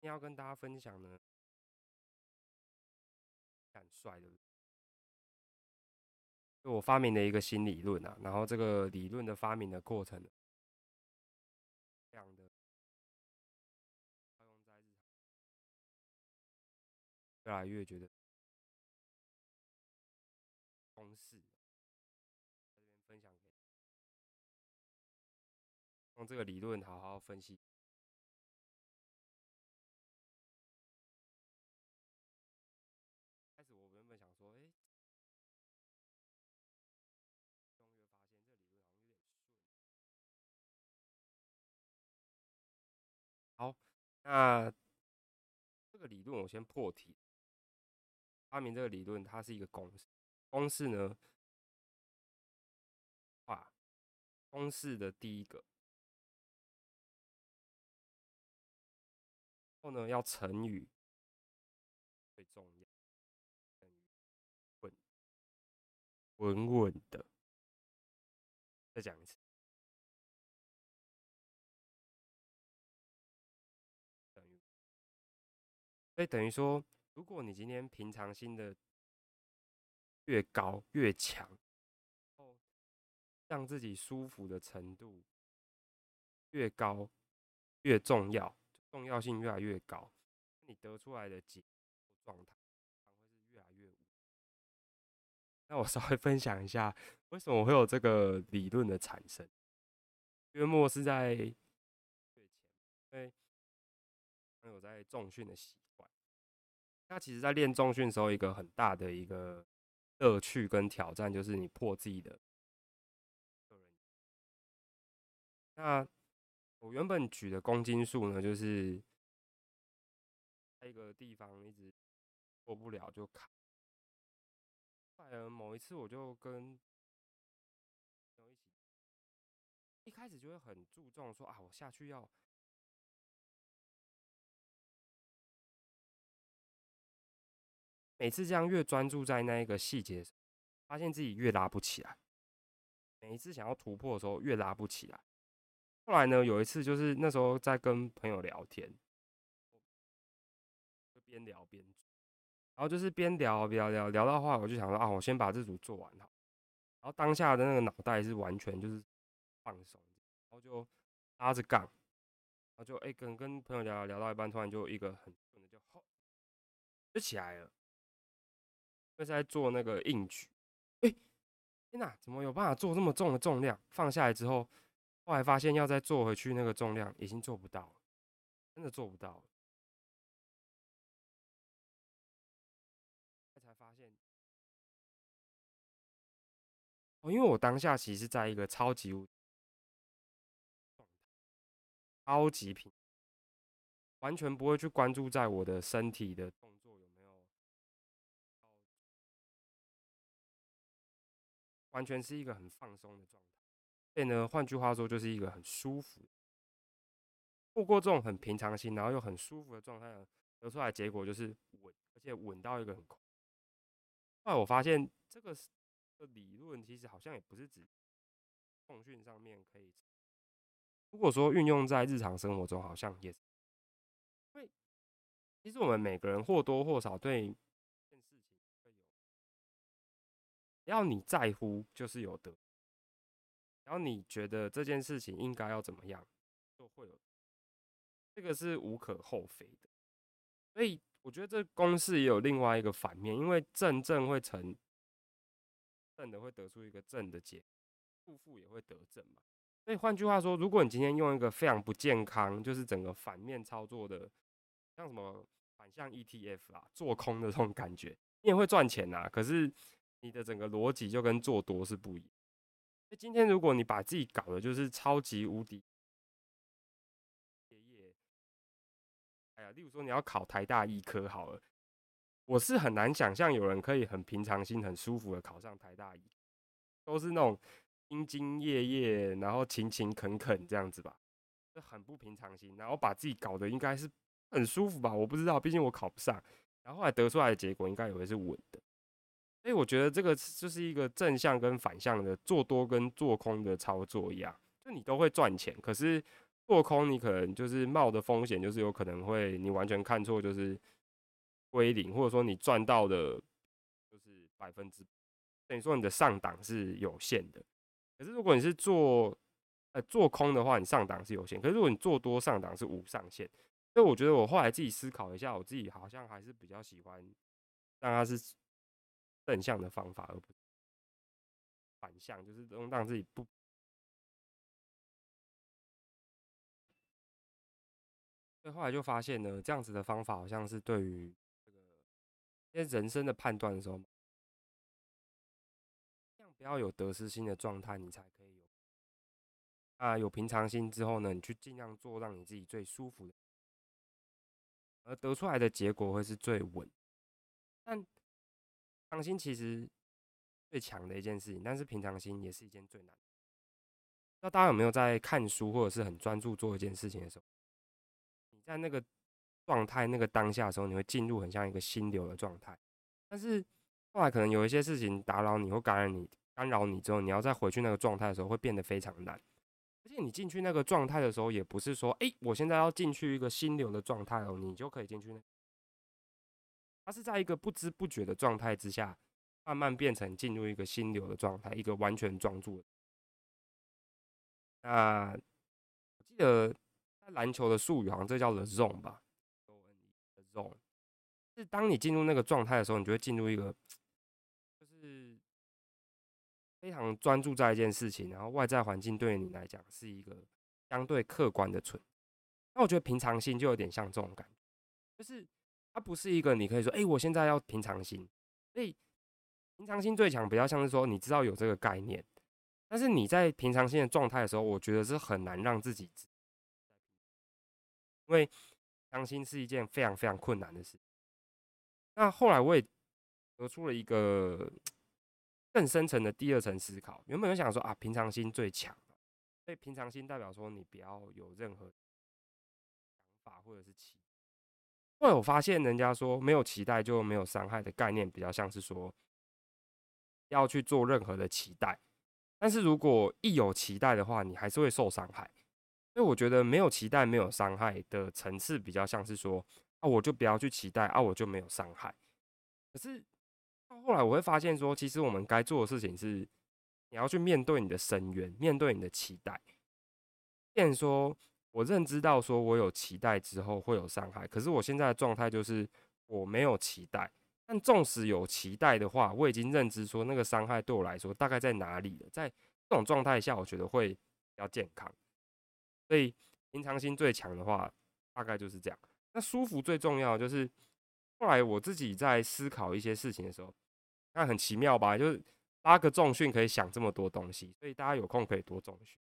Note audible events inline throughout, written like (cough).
今天要跟大家分享呢，很帅的，就我发明的一个新理论啊，然后这个理论的发明的过程，这样的，越来越觉得公式，这边分享给，用这个理论好好分析。那这个理论我先破题。发明这个理论，它是一个公式。公式呢，啊，公式的第一个，后呢要乘以最重要，稳稳的。再讲一次。所以等于说，如果你今天平常心的越高越强，后让自己舒服的程度越高越重要，重要性越来越高，你得出来的结状态会是越来越那我稍微分享一下，为什么会有这个理论的产生？约莫是在月前，因为有在重训的习。那其实，在练重训时候，一个很大的一个乐趣跟挑战，就是你破自己的个人。那我原本举的公斤数呢，就是在一个地方一直过不了就卡。后来某一次，我就跟，一开始就会很注重说啊，我下去要。每次这样越专注在那一个细节，发现自己越拉不起来。每一次想要突破的时候，越拉不起来。后来呢，有一次就是那时候在跟朋友聊天，就边聊边做，然后就是边聊聊聊聊到话，我就想说啊，我先把这组做完好。然后当下的那个脑袋是完全就是放松，然后就拉着杠，然后就哎跟跟朋友聊聊到一半，突然就一个很顺的就吼，就起来了。是在做那个硬举，哎，天哪，怎么有办法做这么重的重量？放下来之后，后来发现要再做回去那个重量已经做不到了，真的做不到了。才发现，哦，因为我当下其实在一个超级状态，超级平，完全不会去关注在我的身体的。完全是一个很放松的状态，所以呢，换句话说，就是一个很舒服。透过这种很平常心，然后又很舒服的状态，得出来结果就是稳，而且稳到一个很快。后来我发现，这个理论其实好像也不是指通讯上面可以。如果说运用在日常生活中，好像也，因为其实我们每个人或多或少对。只要你在乎，就是有的。然后你觉得这件事情应该要怎么样，就会有，这个是无可厚非的。所以我觉得这公式也有另外一个反面，因为正正会成正的，会得出一个正的结，负负也会得正嘛。所以换句话说，如果你今天用一个非常不健康，就是整个反面操作的，像什么反向 ETF 啊，做空的这种感觉，你也会赚钱呐。可是。你的整个逻辑就跟做多是不一样。今天如果你把自己搞的就是超级无敌，哎呀，例如说你要考台大医科好了，我是很难想象有人可以很平常心、很舒服的考上台大医，都是那种兢兢业业，然后勤勤恳恳这样子吧，这很不平常心，然后把自己搞得应该是很舒服吧？我不知道，毕竟我考不上，然后后来得出来的结果应该以为是稳的。所以我觉得这个就是一个正向跟反向的做多跟做空的操作一样，就你都会赚钱，可是做空你可能就是冒的风险，就是有可能会你完全看错，就是归零，或者说你赚到的，就是百分之，等于说你的上档是有限的。可是如果你是做呃做空的话，你上档是有限；可是如果你做多上档是无上限。所以我觉得我后来自己思考一下，我自己好像还是比较喜欢让它是正向的方法，而不反向，就是让让自己不。所以后来就发现呢，这样子的方法好像是对于这个人生的判断的时候，这样不要有得失心的状态，你才可以有啊有平常心之后呢，你去尽量做让你自己最舒服的。而得出来的结果会是最稳，但平常心其实最强的一件事情，但是平常心也是一件最难。那大家有没有在看书或者是很专注做一件事情的时候，你在那个状态、那个当下的时候，你会进入很像一个心流的状态，但是后来可能有一些事情打扰你或感染你、干扰你之后，你要再回去那个状态的时候，会变得非常难。而且你进去那个状态的时候，也不是说，哎，我现在要进去一个心流的状态哦，你就可以进去那。它是在一个不知不觉的状态之下，慢慢变成进入一个心流的状态，一个完全专注。那我记得在篮球的术语好像这叫 zone 吧，the zone，是当你进入那个状态的时候，你就会进入一个就是。非常专注在一件事情，然后外在环境对你来讲是一个相对客观的存。那我觉得平常心就有点像这种感觉，就是它不是一个你可以说，哎，我现在要平常心。所以平常心最强，比较像是说你知道有这个概念，但是你在平常心的状态的时候，我觉得是很难让自己，因为平常心是一件非常非常困难的事。那后来我也得出了一个。更深层的第二层思考，原本就想说啊，平常心最强，所以平常心代表说你不要有任何想法或者是期。后来我发现人家说没有期待就没有伤害的概念，比较像是说要去做任何的期待，但是如果一有期待的话，你还是会受伤害。所以我觉得没有期待没有伤害的层次，比较像是说啊，我就不要去期待啊，我就没有伤害。可是。到后来我会发现说，其实我们该做的事情是，你要去面对你的深渊，面对你的期待。变说，我认知到说我有期待之后会有伤害，可是我现在的状态就是我没有期待。但纵使有期待的话，我已经认知说那个伤害对我来说大概在哪里了。在这种状态下，我觉得会比较健康。所以平常心最强的话，大概就是这样。那舒服最重要就是。后来我自己在思考一些事情的时候，那很奇妙吧？就是八个重训可以想这么多东西，所以大家有空可以多重训。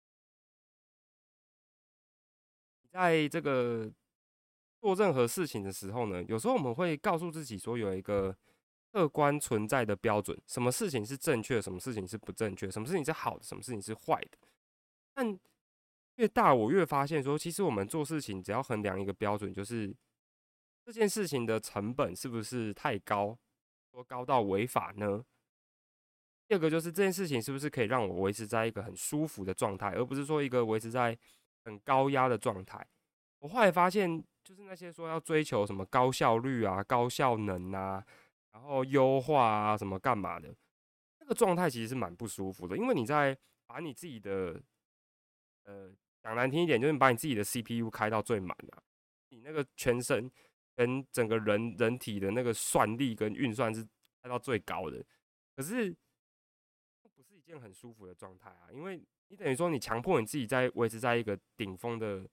在这个做任何事情的时候呢，有时候我们会告诉自己说有一个客观存在的标准，什么事情是正确，什么事情是不正确，什么事情是好的，什么事情是坏的。但越大，我越发现说，其实我们做事情只要衡量一个标准，就是。这件事情的成本是不是太高，说高到违法呢？第二个就是这件事情是不是可以让我维持在一个很舒服的状态，而不是说一个维持在很高压的状态。我后来发现，就是那些说要追求什么高效率啊、高效能啊，然后优化啊什么干嘛的，那个状态其实是蛮不舒服的，因为你在把你自己的，呃，讲难听一点，就是把你自己的 CPU 开到最满啊，你那个全身。跟整个人人体的那个算力跟运算是开到最高的，可是不是一件很舒服的状态啊，因为你等于说你强迫你自己在维持在一个顶峰的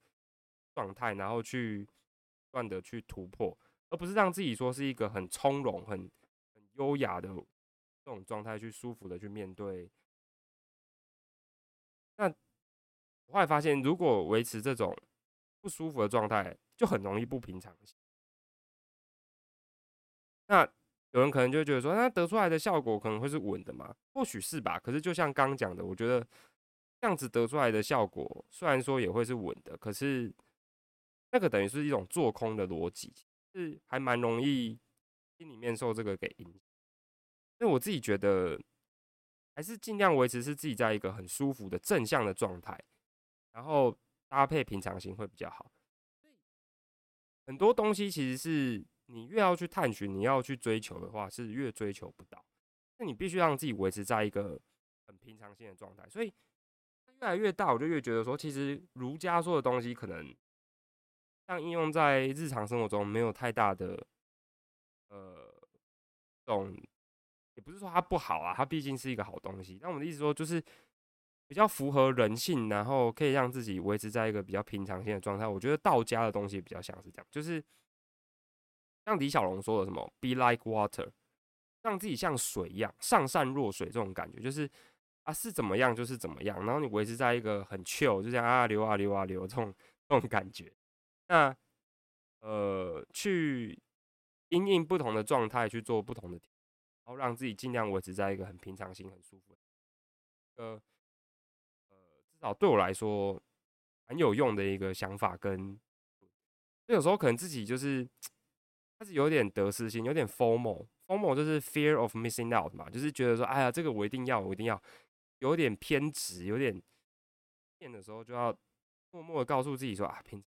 状态，然后去不断的去突破，而不是让自己说是一个很从容、很很优雅的这种状态去舒服的去面对。那我后来发现，如果维持这种不舒服的状态，就很容易不平常。那有人可能就觉得说，那得出来的效果可能会是稳的嘛？或许是吧。可是就像刚讲的，我觉得这样子得出来的效果，虽然说也会是稳的，可是那个等于是一种做空的逻辑，是还蛮容易心里面受这个给影响。所以我自己觉得，还是尽量维持是自己在一个很舒服的正向的状态，然后搭配平常心会比较好。很多东西其实是你越要去探寻，你要去追求的话，是越追求不到。那你必须让自己维持在一个很平常心的状态。所以越来越大，我就越觉得说，其实儒家说的东西，可能像应用在日常生活中没有太大的呃这种，也不是说它不好啊，它毕竟是一个好东西。但我们的意思说，就是比较符合人性，然后可以让自己维持在一个比较平常心的状态。我觉得道家的东西比较像是这样，就是像李小龙说的什么 “be like water”。让自己像水一样上善若水，这种感觉就是啊是怎么样就是怎么样，然后你维持在一个很 chill，就这样啊流啊流啊流这种这种感觉。那呃去因应不同的状态去做不同的，然后让自己尽量维持在一个很平常心、很舒服。呃呃，至少对我来说很有用的一个想法跟，有时候可能自己就是开始有点得失心，有点 formal。FOMO 就是 fear of missing out 嘛，就是觉得说，哎呀，这个我一定要，我一定要，有点偏执，有点变的时候，就要默默的告诉自己说啊，平，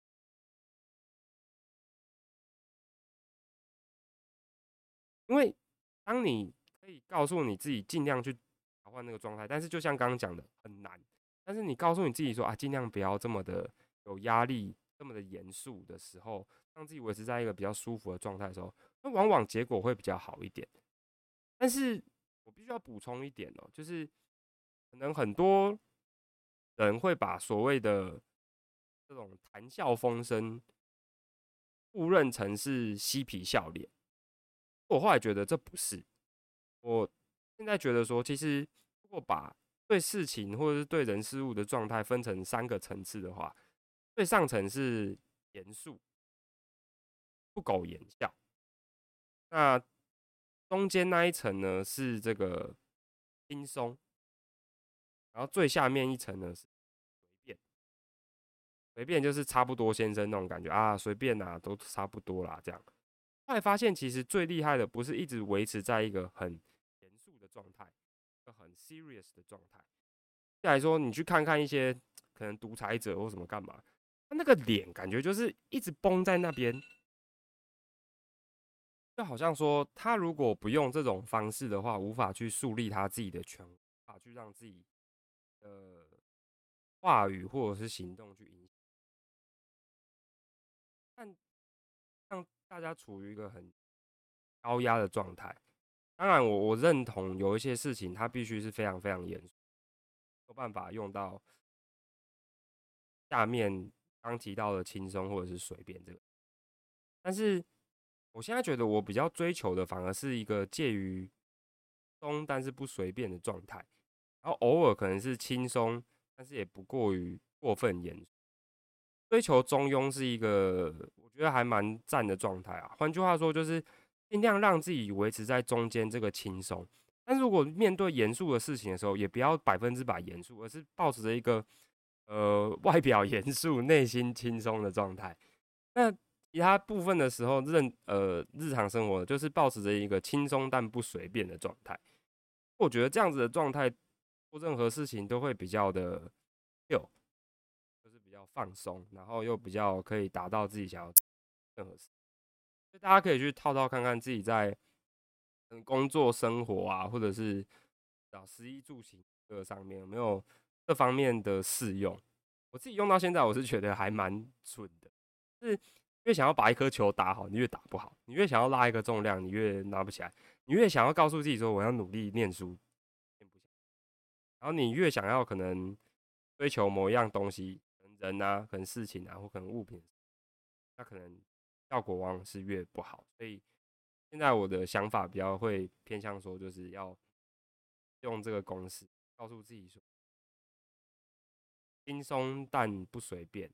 因为当你可以告诉你自己尽量去调换那个状态，但是就像刚刚讲的很难，但是你告诉你自己说啊，尽量不要这么的有压力，这么的严肃的时候，让自己维持在一个比较舒服的状态的时候。那往往结果会比较好一点，但是我必须要补充一点哦，就是可能很多人会把所谓的这种谈笑风生误认成是嬉皮笑脸。我后来觉得这不是，我现在觉得说，其实如果把对事情或者是对人事物的状态分成三个层次的话，最上层是严肃，不苟言笑。那中间那一层呢是这个轻松，然后最下面一层呢是随便，随便就是差不多先生那种感觉啊，随便啊，都差不多啦。这样后来发现，其实最厉害的不是一直维持在一个很严肃的状态，一个很 serious 的状态。再来说，你去看看一些可能独裁者或什么干嘛，他那个脸感觉就是一直绷在那边。就好像说，他如果不用这种方式的话，无法去树立他自己的权，无法去让自己的话语或者是行动去影响，但大家处于一个很高压的状态。当然，我我认同有一些事情，它必须是非常非常严肃，有办法用到下面刚提到的轻松或者是随便这个，但是。我现在觉得我比较追求的，反而是一个介于松但是不随便的状态，然后偶尔可能是轻松，但是也不过于过分严肃。追求中庸是一个我觉得还蛮赞的状态啊。换句话说，就是尽量让自己维持在中间这个轻松，但如果面对严肃的事情的时候，也不要百分之百严肃，而是保持着一个呃外表 (laughs) 严肃、内心轻松的状态。那其他部分的时候，认呃日常生活就是保持着一个轻松但不随便的状态。我觉得这样子的状态做任何事情都会比较的有，放松，然后又比较可以达到自己想要任何事。所以大家可以去套套看看自己在嗯工作生活啊，或者是找食衣住行这上面有没有这方面的适用。我自己用到现在，我是觉得还蛮准的，是。越想要把一颗球打好，你越打不好；你越想要拉一个重量，你越拿不起来；你越想要告诉自己说我要努力念书，然后你越想要可能追求某一样东西，人啊，可能事情啊，或可能物品，那可能效果往往是越不好。所以现在我的想法比较会偏向说，就是要用这个公式告诉自己说，轻松但不随便，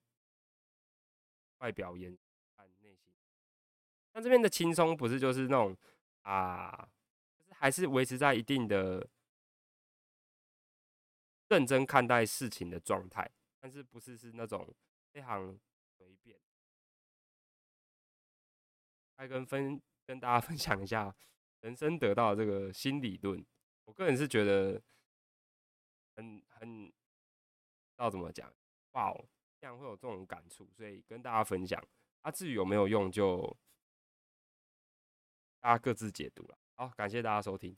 外表严。内心那这边的轻松不是就是那种啊，还是维持在一定的认真看待事情的状态，但是不是是那种非常随便。还跟分跟大家 (laughs) 分享一下人生得到这个新理论，我个人是觉得很很，不知道怎么讲，哇哦，这样会有这种感触，所以跟大家分享。啊，至于有没有用，就大家各自解读了。好，感谢大家收听。